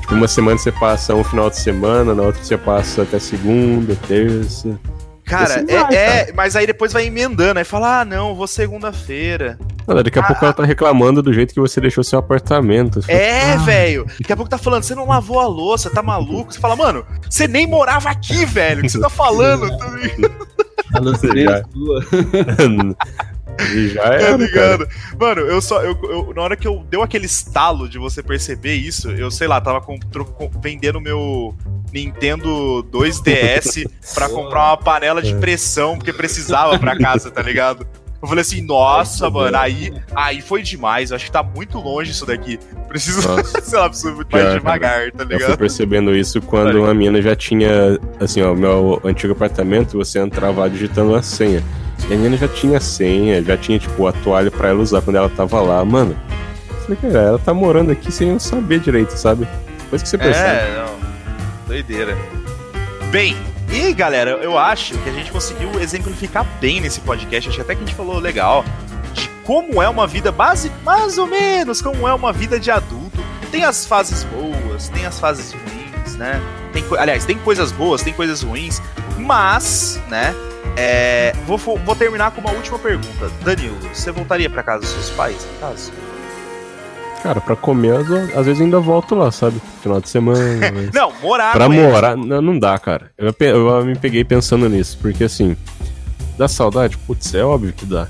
Tipo, uma semana você passa um final de semana, na outra você passa até segunda, terça. Cara, Assim é, vai, é, mas aí depois vai emendando, aí fala, ah, não, vou segunda-feira. Não, daqui a pouco ela tá reclamando do jeito que você deixou seu apartamento. É, "Ah, velho. Daqui a pouco tá falando, você não lavou a louça, tá maluco? Você fala, mano, você nem morava aqui, velho. O que você tá falando? Tá? A Já. sua. E já Tá era, cara. ligado? Mano, eu só. Eu, eu- na hora que eu deu aquele estalo de você perceber isso, eu sei lá, tava com, com- vendendo meu Nintendo 2DS pra comprar uma panela de pressão, porque precisava pra casa, tá ligado? Eu falei assim, nossa, mano, aí, aí foi demais. Eu acho que tá muito longe isso daqui. Preciso, Nossa. sei lá, preciso muito mais Pior, devagar, tá Eu fui ligado? percebendo isso quando ligado. uma mina já tinha, assim, ó, meu antigo apartamento, você entrava lá digitando a senha. E a mina já tinha senha, já tinha, tipo, a toalha pra ela usar quando ela tava lá. Mano, falei, cara, ela tá morando aqui sem eu saber direito, sabe? Depois que você percebe. É, não. Doideira. Bem, e galera, eu acho que a gente conseguiu exemplificar bem nesse podcast. Acho até que a gente falou legal de como é uma vida base, mais ou menos, como é uma vida de adulto. Tem as fases boas, tem as fases ruins, né? Tem, aliás, tem coisas boas, tem coisas ruins, mas, né? é, vou, vou terminar com uma última pergunta. Danilo, você voltaria pra casa dos seus pais, no caso? Cara, pra comer, às, vezes ainda volto lá, sabe? Final de semana. mas- Não, morar Pra eles. morar, não, não dá, cara. Eu, eu me peguei pensando nisso, porque assim, dá saudade? Putz, é óbvio que dá.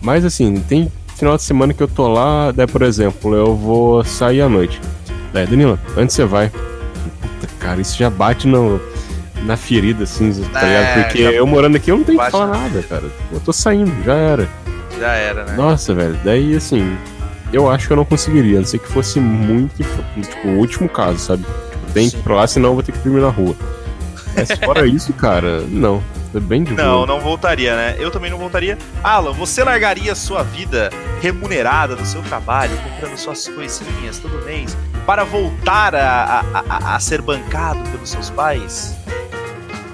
Mas assim, tem final de semana que eu tô lá, daí, por exemplo, eu vou sair à noite. Daí, Danila, antes você vai. Puta, cara, isso já bate no, na ferida, assim, tá É, ligado? Porque já eu morando aqui eu não tenho que falar na nada, cara. Eu tô saindo, já era. Já era, né? Nossa, velho, daí assim, eu acho que eu não conseguiria, a não ser que fosse muito, tipo, o último caso, sabe? Tipo, tem que ir pra lá, senão eu vou ter que dormir na rua. Mas fora isso, cara, não. É bem de Não, boa. não voltaria, né? Eu também não voltaria. Alan, você largaria sua vida remunerada do seu trabalho, comprando suas coisinhas todo mês, para voltar a, a, a, a ser bancado pelos seus pais?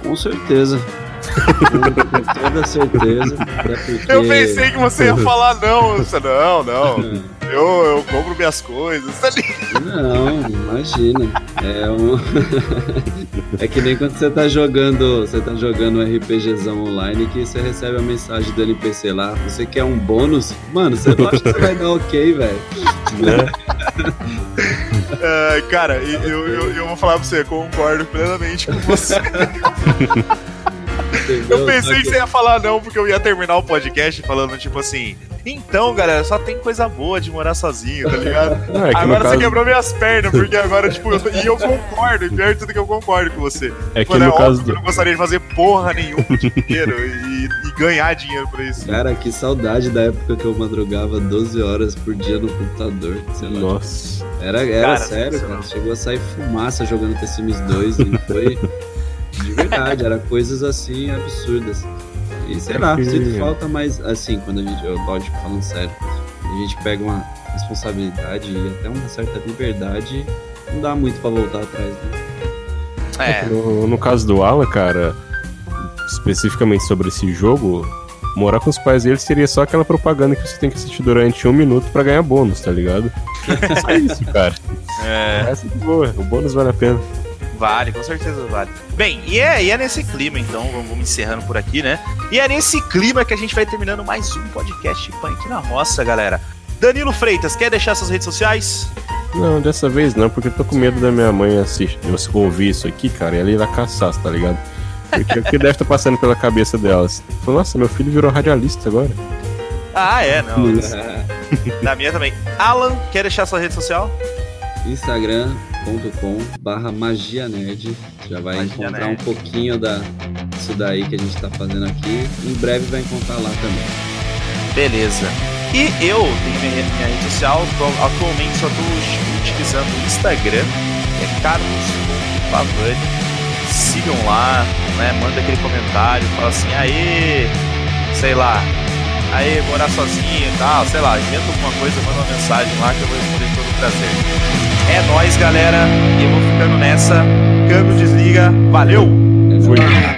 Com certeza. Com toda certeza. até porque- Eu pensei que você ia falar não. Você, não, não. Eu, eu compro minhas coisas. tá ligado? Não, imagina. É um. é que nem quando você tá jogando. Você tá jogando um RPGzão online que você recebe a mensagem do NPC lá. Você quer um bônus? Mano, você não acha que você vai dar ok, velho. Né? Ah, cara, eu, eu, eu vou falar pra você, eu concordo plenamente com você. Entendeu? Eu pensei que você ia falar não, porque eu ia terminar o podcast falando, tipo assim. Então, galera, só tem coisa boa de morar sozinho, tá ligado? Não, é que agora você caso- quebrou minhas pernas, porque agora, tipo, eu, e eu concordo, e pior de tudo que eu concordo com você. É que Mano, é no óbvio caso que eu do. não gostaria de fazer porra nenhuma o dia inteiro e, e ganhar dinheiro pra isso. Cara, que saudade da época que eu madrugava 12 horas por dia no computador. Sei lá. Nossa. Era, era Cara, sério, cara. Chegou a sair fumaça jogando The Sims 2 e foi. De verdade, era coisas assim absurdas. E sei É lá, sinto falta, mas assim, quando a gente. Eu, lógico, falando sério, a gente pega uma responsabilidade e até uma certa liberdade, não dá muito pra voltar atrás, né? É, No, no caso do Alan, cara, especificamente sobre esse jogo, morar com os pais dele seria só aquela propaganda que você tem que assistir durante um minuto pra ganhar bônus, tá ligado? Só isso, cara. é, Essa é boa, o bônus vale a pena. Vale, com certeza vale. Bem, e é, e é nesse clima, então, vamos, vamos encerrando por aqui, né? E é nesse clima que a gente vai terminando mais um podcast Punk na Roça, galera. Danilo Freitas, quer deixar suas redes sociais? Não, dessa vez não, porque eu tô com medo da minha mãe assistir, você ouvir isso aqui, cara, e ela ir lá caçar, tá ligado? Porque o que deve estar passando pela cabeça delas? Falou, nossa, meu filho virou radialista agora. Ah, é, não. Da minha também. Alan, quer deixar sua rede social? Instagram.com barra magia nerd. Já vai Magia encontrar Nerd. um pouquinho da, disso daí que a gente tá fazendo aqui. Em breve vai encontrar lá também. Beleza. E eu tenho minha, minha rede social, atualmente só estou utilizando o Instagram, é carlos.pavani. Sigam lá, né? Manda aquele comentário, fala assim, aê, sei lá, aê, morar sozinho e tal, sei lá, inventa alguma coisa, manda uma mensagem lá que eu vou responder com todo prazer. É nóis, galera, e eu vou ficando nessa. Câmbio desliga, valeu! Fui.